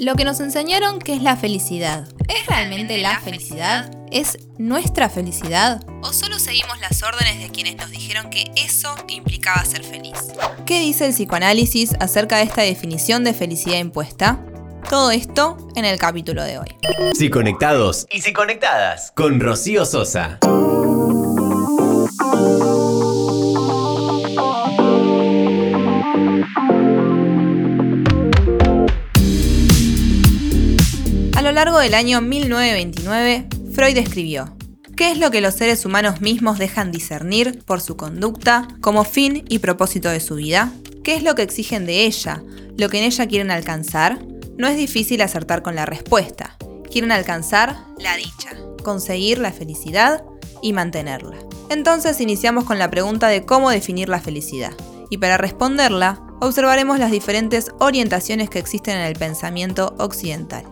Lo que nos enseñaron que es la felicidad. ¿Es realmente la felicidad? ¿Es nuestra felicidad? ¿O solo seguimos las órdenes de quienes nos dijeron que eso implicaba ser feliz? ¿Qué dice el psicoanálisis acerca de esta definición de felicidad impuesta? Todo esto en el capítulo de hoy. Si conectados y si conectadas con Rocío Sosa. Lo largo del año 1929, Freud escribió, ¿Qué es lo que los seres humanos mismos dejan discernir por su conducta como fin y propósito de su vida? ¿Qué es lo que exigen de ella, lo que en ella quieren alcanzar? No es difícil acertar con la respuesta. Quieren alcanzar la dicha, conseguir la felicidad y mantenerla. Entonces iniciamos con la pregunta de cómo definir la felicidad. Y para responderla, observaremos las diferentes orientaciones que existen en el pensamiento occidental.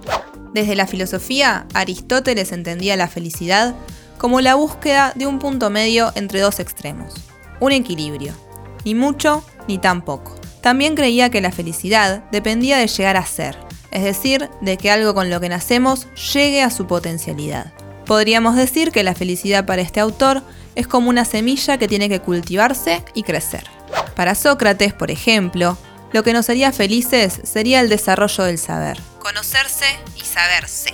Desde la filosofía, Aristóteles entendía la felicidad como la búsqueda de un punto medio entre dos extremos, un equilibrio, ni mucho ni tan poco. También creía que la felicidad dependía de llegar a ser, es decir, de que algo con lo que nacemos llegue a su potencialidad. Podríamos decir que la felicidad para este autor es como una semilla que tiene que cultivarse y crecer. Para Sócrates, por ejemplo, lo que nos haría felices sería el desarrollo del saber, conocerse y saberse.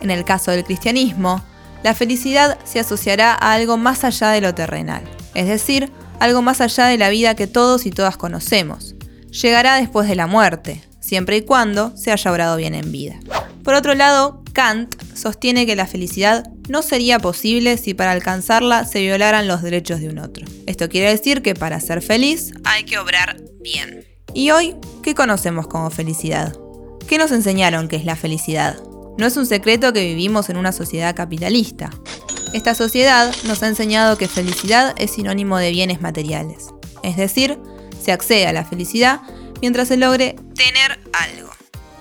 En el caso del cristianismo, la felicidad se asociará a algo más allá de lo terrenal, es decir, algo más allá de la vida que todos y todas conocemos. Llegará después de la muerte, siempre y cuando se haya obrado bien en vida. Por otro lado, Kant sostiene que la felicidad no sería posible si para alcanzarla se violaran los derechos de un otro. Esto quiere decir que para ser feliz hay que obrar bien. ¿Y hoy qué conocemos como felicidad? ¿Qué nos enseñaron que es la felicidad? No es un secreto que vivimos en una sociedad capitalista. Esta sociedad nos ha enseñado que felicidad es sinónimo de bienes materiales. Es decir, se accede a la felicidad mientras se logre tener algo.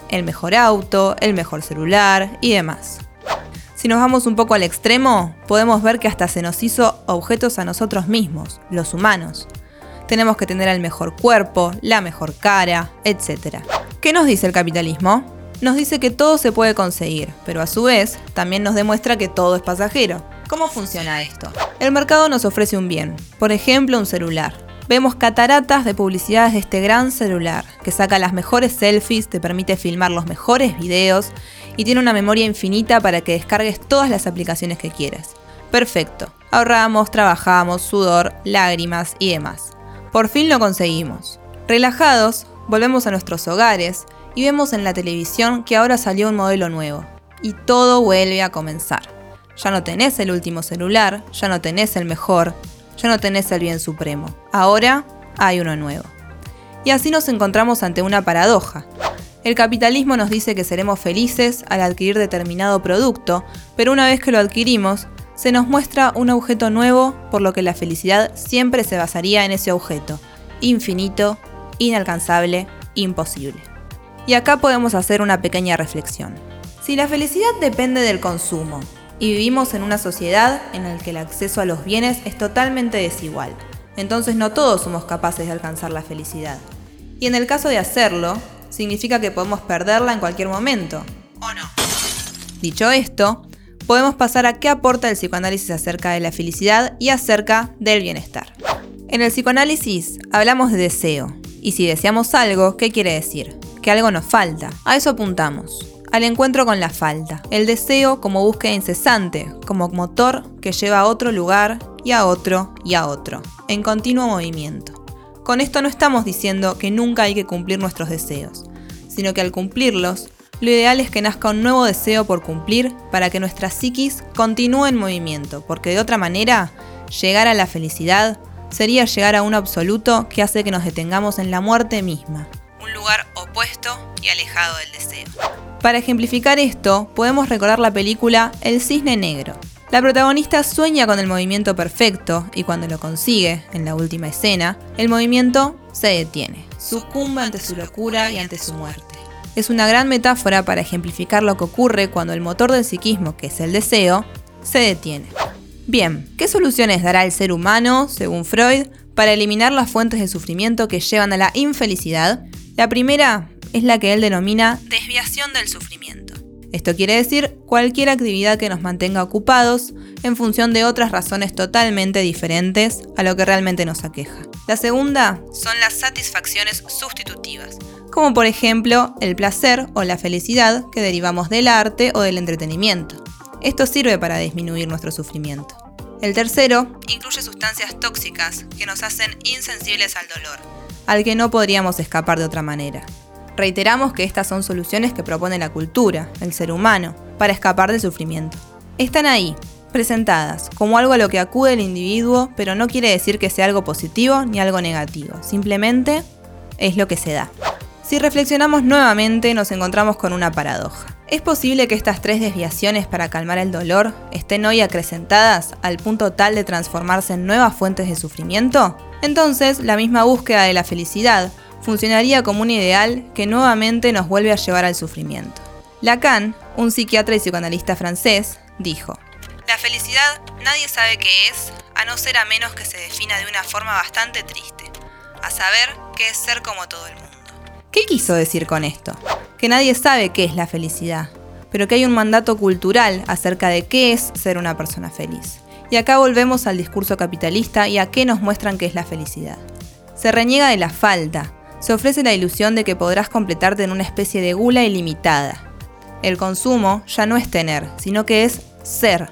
El mejor auto, el mejor celular y demás. Si nos vamos un poco al extremo, podemos ver que hasta se nos hizo objetos a nosotros mismos, los humanos tenemos que tener el mejor cuerpo, la mejor cara, etc. ¿Qué nos dice el capitalismo? Nos dice que todo se puede conseguir, pero a su vez también nos demuestra que todo es pasajero. ¿Cómo funciona esto? El mercado nos ofrece un bien, por ejemplo un celular. Vemos cataratas de publicidades de este gran celular, que saca las mejores selfies, te permite filmar los mejores videos y tiene una memoria infinita para que descargues todas las aplicaciones que quieras. Perfecto. Ahorramos, trabajamos, sudor, lágrimas y demás. Por fin lo conseguimos. Relajados, volvemos a nuestros hogares y vemos en la televisión que ahora salió un modelo nuevo. Y todo vuelve a comenzar. Ya no tenés el último celular, ya no tenés el mejor, ya no tenés el bien supremo. Ahora hay uno nuevo. Y así nos encontramos ante una paradoja. El capitalismo nos dice que seremos felices al adquirir determinado producto, pero una vez que lo adquirimos, se nos muestra un objeto nuevo, por lo que la felicidad siempre se basaría en ese objeto, infinito, inalcanzable, imposible. Y acá podemos hacer una pequeña reflexión. Si la felicidad depende del consumo, y vivimos en una sociedad en la que el acceso a los bienes es totalmente desigual, entonces no todos somos capaces de alcanzar la felicidad. Y en el caso de hacerlo, significa que podemos perderla en cualquier momento, ¿o no? Dicho esto, podemos pasar a qué aporta el psicoanálisis acerca de la felicidad y acerca del bienestar. En el psicoanálisis hablamos de deseo, y si deseamos algo, ¿qué quiere decir? Que algo nos falta. A eso apuntamos, al encuentro con la falta, el deseo como búsqueda incesante, como motor que lleva a otro lugar y a otro y a otro, en continuo movimiento. Con esto no estamos diciendo que nunca hay que cumplir nuestros deseos, sino que al cumplirlos lo ideal es que nazca un nuevo deseo por cumplir para que nuestra psiquis continúe en movimiento, porque de otra manera, llegar a la felicidad sería llegar a un absoluto que hace que nos detengamos en la muerte misma, un lugar opuesto y alejado del deseo. Para ejemplificar esto, podemos recordar la película El Cisne Negro. La protagonista sueña con el movimiento perfecto y cuando lo consigue, en la última escena, el movimiento se detiene, sucumbe ante su locura y ante su muerte es una gran metáfora para ejemplificar lo que ocurre cuando el motor del psiquismo, que es el deseo, se detiene. Bien, ¿qué soluciones dará el ser humano, según Freud, para eliminar las fuentes de sufrimiento que llevan a la infelicidad? La primera es la que él denomina desviación del sufrimiento. Esto quiere decir cualquier actividad que nos mantenga ocupados en función de otras razones totalmente diferentes a lo que realmente nos aqueja. La segunda son las satisfacciones sustitutivas, como por ejemplo el placer o la felicidad que derivamos del arte o del entretenimiento. Esto sirve para disminuir nuestro sufrimiento. El tercero incluye sustancias tóxicas que nos hacen insensibles al dolor, al que no podríamos escapar de otra manera. Reiteramos que estas son soluciones que propone la cultura, el ser humano, para escapar del sufrimiento. Están ahí, presentadas, como algo a lo que acude el individuo, pero no quiere decir que sea algo positivo ni algo negativo, simplemente es lo que se da. Si reflexionamos nuevamente nos encontramos con una paradoja. ¿Es posible que estas tres desviaciones para calmar el dolor estén hoy acrecentadas al punto tal de transformarse en nuevas fuentes de sufrimiento? Entonces, la misma búsqueda de la felicidad funcionaría como un ideal que nuevamente nos vuelve a llevar al sufrimiento. Lacan, un psiquiatra y psicoanalista francés, dijo, La felicidad nadie sabe qué es, a no ser a menos que se defina de una forma bastante triste, a saber qué es ser como todo el mundo. ¿Qué quiso decir con esto? Que nadie sabe qué es la felicidad, pero que hay un mandato cultural acerca de qué es ser una persona feliz. Y acá volvemos al discurso capitalista y a qué nos muestran qué es la felicidad. Se reniega de la falta, se ofrece la ilusión de que podrás completarte en una especie de gula ilimitada. El consumo ya no es tener, sino que es ser.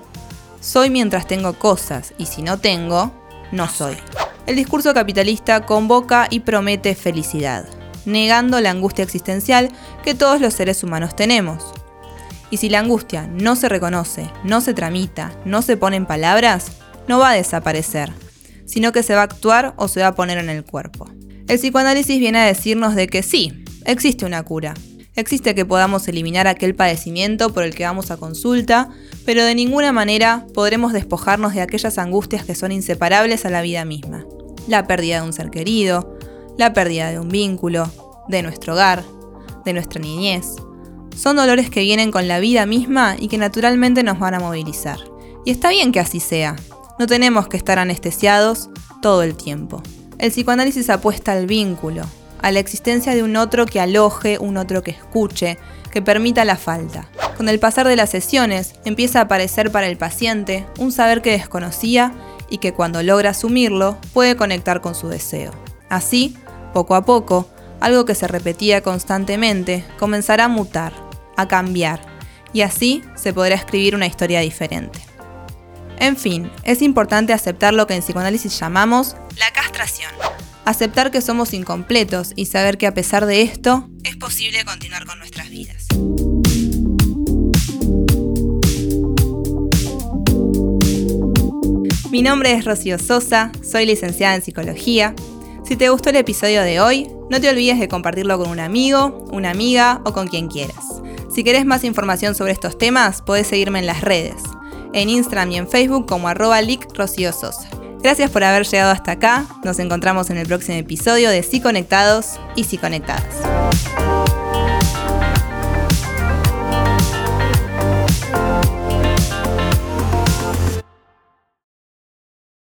Soy mientras tengo cosas y si no tengo, no soy. El discurso capitalista convoca y promete felicidad, negando la angustia existencial que todos los seres humanos tenemos. Y si la angustia no se reconoce, no se tramita, no se pone en palabras, no va a desaparecer, sino que se va a actuar o se va a poner en el cuerpo. El psicoanálisis viene a decirnos de que sí, existe una cura. Existe que podamos eliminar aquel padecimiento por el que vamos a consulta, pero de ninguna manera podremos despojarnos de aquellas angustias que son inseparables a la vida misma. La pérdida de un ser querido, la pérdida de un vínculo, de nuestro hogar, de nuestra niñez. Son dolores que vienen con la vida misma y que naturalmente nos van a movilizar. Y está bien que así sea. No tenemos que estar anestesiados todo el tiempo. El psicoanálisis apuesta al vínculo, a la existencia de un otro que aloje, un otro que escuche, que permita la falta. Con el pasar de las sesiones empieza a aparecer para el paciente un saber que desconocía y que cuando logra asumirlo puede conectar con su deseo. Así, poco a poco, algo que se repetía constantemente comenzará a mutar, a cambiar, y así se podrá escribir una historia diferente. En fin, es importante aceptar lo que en psicoanálisis llamamos la castración. Aceptar que somos incompletos y saber que a pesar de esto, es posible continuar con nuestras vidas. Mi nombre es Rocío Sosa, soy licenciada en psicología. Si te gustó el episodio de hoy, no te olvides de compartirlo con un amigo, una amiga o con quien quieras. Si querés más información sobre estos temas, podés seguirme en las redes en Instagram y en Facebook como arroba. Gracias por haber llegado hasta acá. Nos encontramos en el próximo episodio de Sí Conectados y Sí Conectadas.